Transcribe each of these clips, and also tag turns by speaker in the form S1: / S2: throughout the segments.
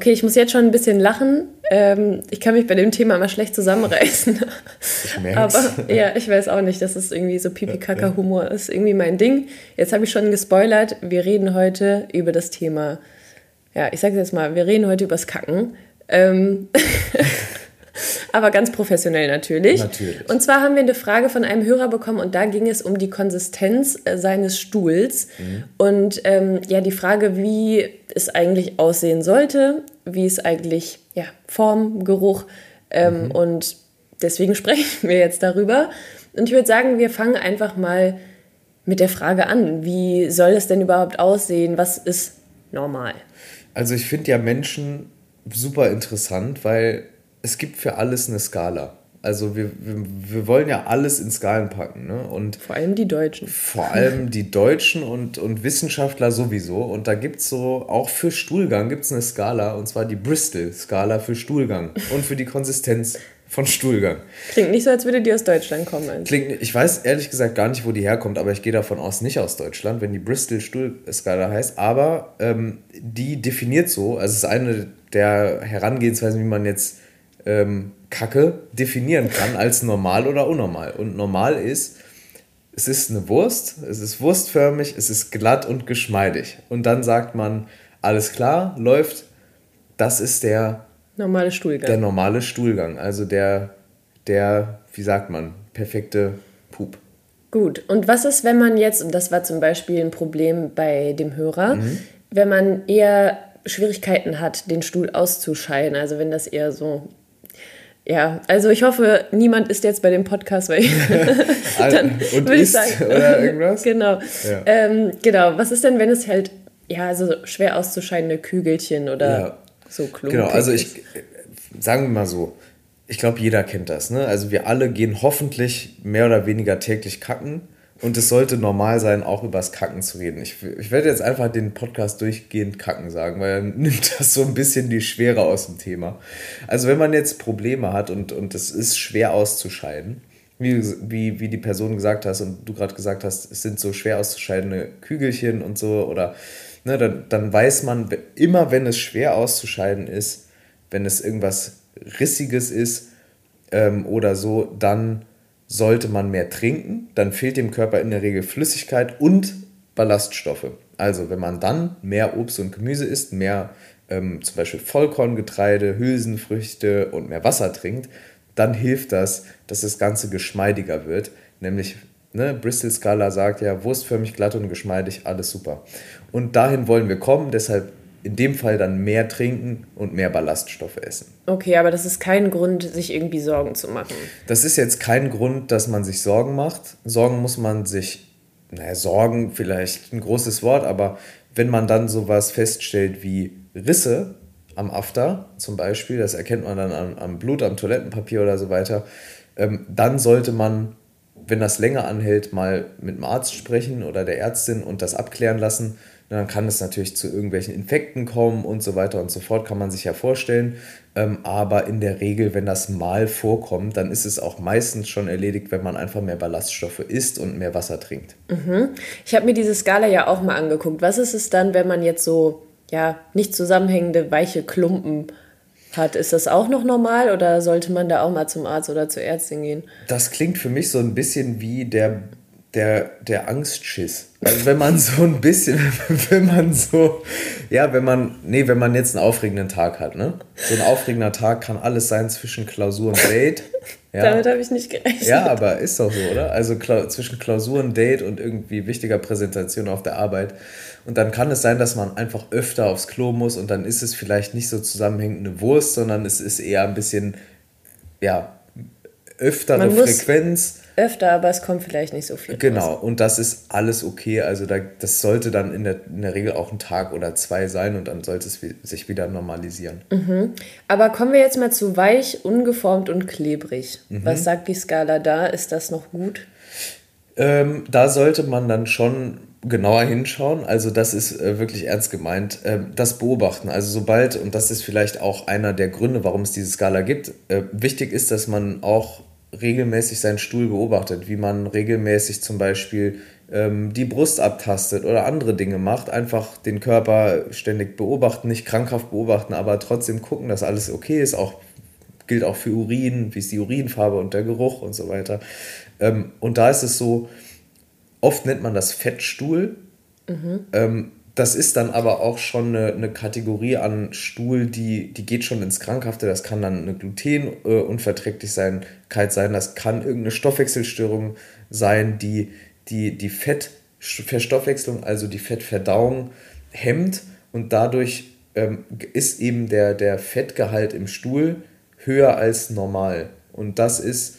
S1: Okay, ich muss jetzt schon ein bisschen lachen. Ähm, ich kann mich bei dem Thema immer schlecht zusammenreißen. Ich merk's. Aber ja, ich weiß auch nicht, dass es irgendwie so Pipi-Kaka-Humor ist irgendwie mein Ding. Jetzt habe ich schon gespoilert. Wir reden heute über das Thema. Ja, ich sage jetzt mal, wir reden heute über das Kacken. Ähm aber ganz professionell natürlich. Natürlich. Und zwar haben wir eine Frage von einem Hörer bekommen und da ging es um die Konsistenz äh, seines Stuhls mhm. und ähm, ja die Frage, wie es eigentlich aussehen sollte, wie es eigentlich ja Form, Geruch ähm, mhm. und deswegen sprechen wir jetzt darüber. Und ich würde sagen, wir fangen einfach mal mit der Frage an, wie soll es denn überhaupt aussehen? Was ist normal?
S2: Also ich finde ja Menschen super interessant, weil es gibt für alles eine Skala. Also wir, wir, wir wollen ja alles in Skalen packen. Ne? Und
S1: vor allem die Deutschen.
S2: Vor allem die Deutschen und, und Wissenschaftler sowieso. Und da gibt es so, auch für Stuhlgang gibt es eine Skala, und zwar die Bristol-Skala für Stuhlgang und für die Konsistenz von Stuhlgang.
S1: Klingt nicht so, als würde die aus Deutschland kommen.
S2: Klingt, ich weiß ehrlich gesagt gar nicht, wo die herkommt, aber ich gehe davon aus, nicht aus Deutschland, wenn die Bristol-Stuhlskala heißt. Aber ähm, die definiert so, also es ist eine der Herangehensweisen, wie man jetzt ähm, Kacke definieren kann als normal oder unnormal. Und normal ist, es ist eine Wurst, es ist wurstförmig, es ist glatt und geschmeidig. Und dann sagt man, alles klar, läuft, das ist der
S1: normale Stuhlgang.
S2: Der normale Stuhlgang, also der, der, wie sagt man, perfekte Pup.
S1: Gut, und was ist, wenn man jetzt, und das war zum Beispiel ein Problem bei dem Hörer, mhm. wenn man eher Schwierigkeiten hat, den Stuhl auszuscheiden, also wenn das eher so ja, also ich hoffe, niemand ist jetzt bei dem Podcast, weil ich dann Und würde ich sagen, oder irgendwas? genau. Ja. Ähm, genau. Was ist denn, wenn es halt ja so schwer auszuscheidende Kügelchen oder ja. so
S2: Klumpen Genau, also ich sagen wir mal so, ich glaube, jeder kennt das. Ne? Also wir alle gehen hoffentlich mehr oder weniger täglich kacken. Und es sollte normal sein, auch übers Kacken zu reden. Ich, ich werde jetzt einfach den Podcast durchgehend Kacken sagen, weil dann nimmt das so ein bisschen die Schwere aus dem Thema. Also wenn man jetzt Probleme hat und, und es ist schwer auszuscheiden, wie, wie, wie die Person gesagt hast und du gerade gesagt hast, es sind so schwer auszuscheidende Kügelchen und so, oder ne, dann, dann weiß man immer, wenn es schwer auszuscheiden ist, wenn es irgendwas Rissiges ist ähm, oder so, dann sollte man mehr trinken, dann fehlt dem Körper in der Regel Flüssigkeit und Ballaststoffe. Also wenn man dann mehr Obst und Gemüse isst, mehr ähm, zum Beispiel Vollkorngetreide, Hülsenfrüchte und mehr Wasser trinkt, dann hilft das, dass das Ganze geschmeidiger wird. Nämlich, ne, Bristol-Skala sagt ja, wurstförmig, glatt und geschmeidig, alles super. Und dahin wollen wir kommen, deshalb in dem Fall dann mehr trinken und mehr Ballaststoffe essen.
S1: Okay, aber das ist kein Grund, sich irgendwie Sorgen zu machen.
S2: Das ist jetzt kein Grund, dass man sich Sorgen macht. Sorgen muss man sich, naja, Sorgen vielleicht ein großes Wort, aber wenn man dann sowas feststellt wie Risse am After zum Beispiel, das erkennt man dann am, am Blut, am Toilettenpapier oder so weiter, ähm, dann sollte man, wenn das länger anhält, mal mit dem Arzt sprechen oder der Ärztin und das abklären lassen dann kann es natürlich zu irgendwelchen Infekten kommen und so weiter und so fort, kann man sich ja vorstellen. Ähm, aber in der Regel, wenn das mal vorkommt, dann ist es auch meistens schon erledigt, wenn man einfach mehr Ballaststoffe isst und mehr Wasser trinkt.
S1: Mhm. Ich habe mir diese Skala ja auch mal angeguckt. Was ist es dann, wenn man jetzt so ja, nicht zusammenhängende weiche Klumpen hat. Ist das auch noch normal oder sollte man da auch mal zum Arzt oder zur Ärztin gehen?
S2: Das klingt für mich so ein bisschen wie der der, der Angstschiss. Also wenn man so ein bisschen, wenn man so, ja, wenn man, nee, wenn man jetzt einen aufregenden Tag hat, ne? So ein aufregender Tag kann alles sein zwischen Klausur und Date.
S1: Ja. Damit habe ich nicht gerechnet.
S2: Ja, aber ist doch so, oder? Also Kla zwischen Klausur und Date und irgendwie wichtiger Präsentation auf der Arbeit. Und dann kann es sein, dass man einfach öfter aufs Klo muss und dann ist es vielleicht nicht so zusammenhängende Wurst, sondern es ist eher ein bisschen, ja, öftere Frequenz
S1: öfter, aber es kommt vielleicht nicht so viel.
S2: Genau, raus. und das ist alles okay. Also da, das sollte dann in der, in der Regel auch ein Tag oder zwei sein und dann sollte es sich wieder normalisieren.
S1: Mhm. Aber kommen wir jetzt mal zu weich, ungeformt und klebrig. Mhm. Was sagt die Skala da? Ist das noch gut?
S2: Ähm, da sollte man dann schon genauer hinschauen. Also das ist äh, wirklich ernst gemeint. Äh, das Beobachten. Also sobald, und das ist vielleicht auch einer der Gründe, warum es diese Skala gibt, äh, wichtig ist, dass man auch regelmäßig seinen Stuhl beobachtet, wie man regelmäßig zum Beispiel ähm, die Brust abtastet oder andere Dinge macht. Einfach den Körper ständig beobachten, nicht krankhaft beobachten, aber trotzdem gucken, dass alles okay ist. Auch gilt auch für Urin, wie ist die Urinfarbe und der Geruch und so weiter. Ähm, und da ist es so, oft nennt man das Fettstuhl. Mhm. Ähm, das ist dann aber auch schon eine, eine, Kategorie an Stuhl, die, die geht schon ins Krankhafte. Das kann dann eine Glutenunverträglichkeit äh, sein, das kann irgendeine Stoffwechselstörung sein, die die, die Fettverstoffwechslung, also die Fettverdauung, hemmt und dadurch ähm, ist eben der, der Fettgehalt im Stuhl höher als normal. Und das ist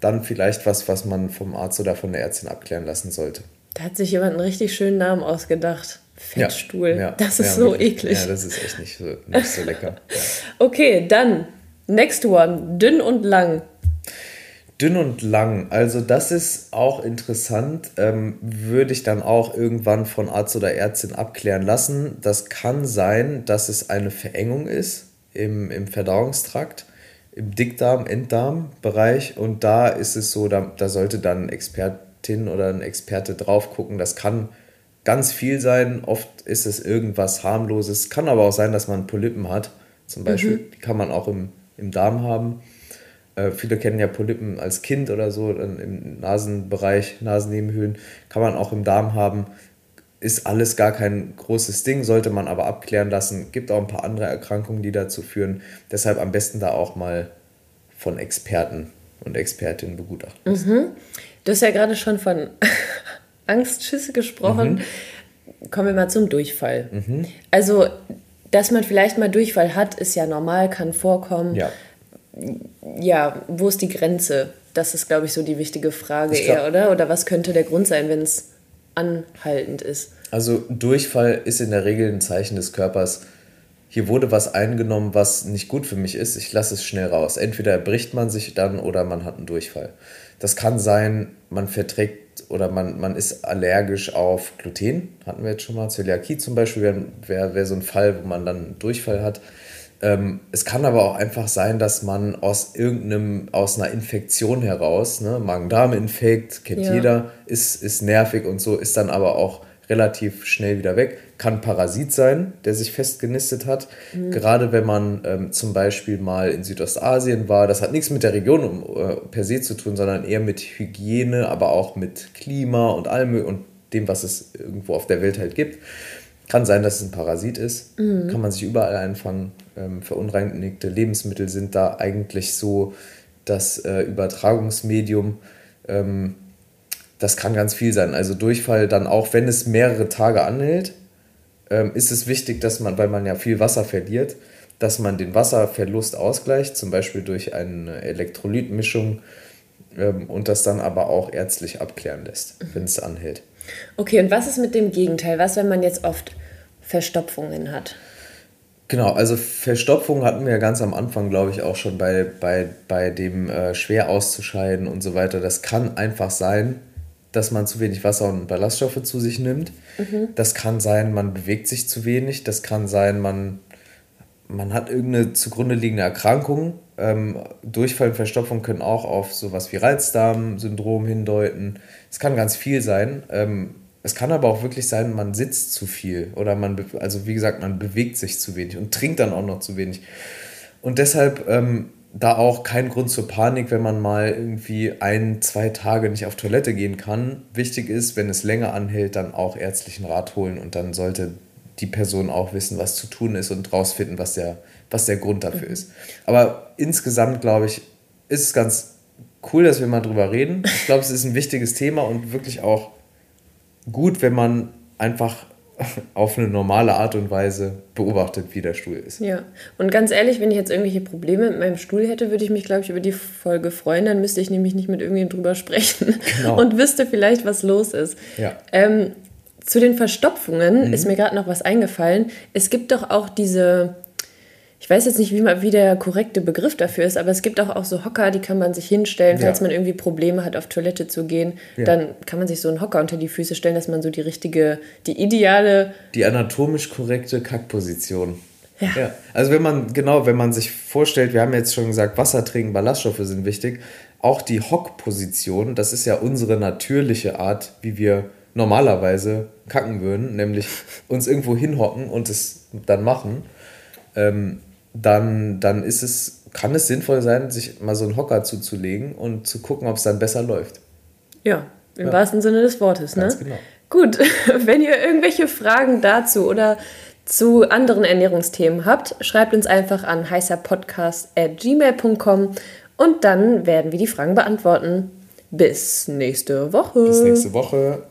S2: dann vielleicht was, was man vom Arzt oder von der Ärztin abklären lassen sollte.
S1: Da hat sich jemand einen richtig schönen Namen ausgedacht. Fettstuhl. Ja, ja, das ist ja, so wirklich. eklig.
S2: Ja, das ist echt nicht so, nicht so lecker.
S1: okay, dann next one. Dünn und lang.
S2: Dünn und lang, also das ist auch interessant, ähm, würde ich dann auch irgendwann von Arzt oder Ärztin abklären lassen. Das kann sein, dass es eine Verengung ist im, im Verdauungstrakt im Dickdarm, Enddarm-Bereich und da ist es so, da, da sollte dann Expertin oder ein Experte drauf gucken. Das kann ganz viel sein, oft ist es irgendwas harmloses, kann aber auch sein, dass man Polypen hat, zum Beispiel, mhm. die kann man auch im, im Darm haben. Äh, viele kennen ja Polypen als Kind oder so, im Nasenbereich, Nasennebenhöhlen, kann man auch im Darm haben ist alles gar kein großes Ding, sollte man aber abklären lassen. Gibt auch ein paar andere Erkrankungen, die dazu führen. Deshalb am besten da auch mal von Experten und Expertinnen begutachten.
S1: Mhm. Du hast ja gerade schon von Angstschüsse gesprochen. Mhm. Kommen wir mal zum Durchfall. Mhm. Also, dass man vielleicht mal Durchfall hat, ist ja normal, kann vorkommen. Ja. Ja, wo ist die Grenze? Das ist, glaube ich, so die wichtige Frage eher, oder? Oder was könnte der Grund sein, wenn es anhaltend ist.
S2: Also Durchfall ist in der Regel ein Zeichen des Körpers, hier wurde was eingenommen, was nicht gut für mich ist, ich lasse es schnell raus. Entweder erbricht man sich dann oder man hat einen Durchfall. Das kann sein, man verträgt oder man, man ist allergisch auf Gluten, hatten wir jetzt schon mal. Zöliakie zum Beispiel wäre wär, wär so ein Fall, wo man dann einen Durchfall hat. Ähm, es kann aber auch einfach sein, dass man aus irgendeinem, aus einer Infektion heraus, ne, Magen-Darm-Infekt, kennt ja. jeder, ist, ist nervig und so, ist dann aber auch relativ schnell wieder weg. Kann Parasit sein, der sich festgenistet hat. Mhm. Gerade wenn man ähm, zum Beispiel mal in Südostasien war, das hat nichts mit der Region um, äh, per se zu tun, sondern eher mit Hygiene, aber auch mit Klima und allem und dem, was es irgendwo auf der Welt halt gibt. Kann sein, dass es ein Parasit ist. Mhm. Kann man sich überall einfangen. Ähm, verunreinigte Lebensmittel sind da eigentlich so das äh, Übertragungsmedium. Ähm, das kann ganz viel sein. Also Durchfall dann auch, wenn es mehrere Tage anhält, ähm, ist es wichtig, dass man, weil man ja viel Wasser verliert, dass man den Wasserverlust ausgleicht, zum Beispiel durch eine Elektrolytmischung ähm, und das dann aber auch ärztlich abklären lässt, wenn es anhält.
S1: Okay, und was ist mit dem Gegenteil? Was, wenn man jetzt oft Verstopfungen hat?
S2: Genau, also Verstopfung hatten wir ja ganz am Anfang, glaube ich, auch schon bei, bei, bei dem äh, schwer auszuscheiden und so weiter. Das kann einfach sein, dass man zu wenig Wasser und Ballaststoffe zu sich nimmt. Mhm. Das kann sein, man bewegt sich zu wenig. Das kann sein, man, man hat irgendeine zugrunde liegende Erkrankung. Ähm, Durchfall und Verstopfung können auch auf sowas wie Reizdarmsyndrom hindeuten. Es kann ganz viel sein. Ähm, es kann aber auch wirklich sein, man sitzt zu viel oder man, also wie gesagt, man bewegt sich zu wenig und trinkt dann auch noch zu wenig. Und deshalb ähm, da auch kein Grund zur Panik, wenn man mal irgendwie ein, zwei Tage nicht auf Toilette gehen kann. Wichtig ist, wenn es länger anhält, dann auch ärztlichen Rat holen und dann sollte die Person auch wissen, was zu tun ist und rausfinden, was der, was der Grund dafür mhm. ist. Aber insgesamt, glaube ich, ist es ganz cool, dass wir mal drüber reden. Ich glaube, es ist ein wichtiges Thema und wirklich auch gut, wenn man einfach auf eine normale Art und Weise beobachtet, wie der Stuhl ist.
S1: Ja, und ganz ehrlich, wenn ich jetzt irgendwelche Probleme mit meinem Stuhl hätte, würde ich mich, glaube ich, über die Folge freuen. Dann müsste ich nämlich nicht mit irgendjemandem drüber sprechen genau. und wüsste vielleicht, was los ist. Ja. Ähm, zu den Verstopfungen mhm. ist mir gerade noch was eingefallen. Es gibt doch auch diese, ich weiß jetzt nicht, wie, wie der korrekte Begriff dafür ist, aber es gibt auch, auch so Hocker, die kann man sich hinstellen, falls ja. man irgendwie Probleme hat, auf Toilette zu gehen. Ja. Dann kann man sich so einen Hocker unter die Füße stellen, dass man so die richtige, die ideale.
S2: Die anatomisch korrekte Kackposition. Ja. ja. Also wenn man, genau, wenn man sich vorstellt, wir haben jetzt schon gesagt, Wasser trinken, Ballaststoffe sind wichtig. Auch die Hockposition, das ist ja unsere natürliche Art, wie wir normalerweise kacken würden, nämlich uns irgendwo hinhocken und es dann machen. Ähm, dann, dann ist es, kann es sinnvoll sein, sich mal so einen Hocker zuzulegen und zu gucken, ob es dann besser läuft.
S1: Ja, im ja. wahrsten Sinne des Wortes, ne? Ganz genau. Gut, wenn ihr irgendwelche Fragen dazu oder zu anderen Ernährungsthemen habt, schreibt uns einfach an heißerpodcast.gmail.com und dann werden wir die Fragen beantworten. Bis nächste Woche.
S2: Bis nächste Woche.